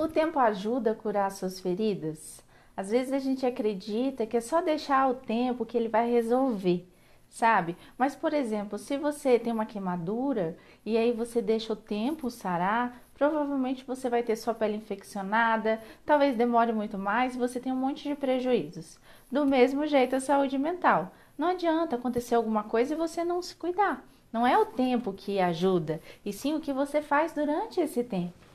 O tempo ajuda a curar suas feridas? Às vezes a gente acredita que é só deixar o tempo que ele vai resolver, sabe? Mas, por exemplo, se você tem uma queimadura e aí você deixa o tempo sarar, provavelmente você vai ter sua pele infeccionada, talvez demore muito mais e você tem um monte de prejuízos. Do mesmo jeito a saúde mental. Não adianta acontecer alguma coisa e você não se cuidar. Não é o tempo que ajuda, e sim o que você faz durante esse tempo.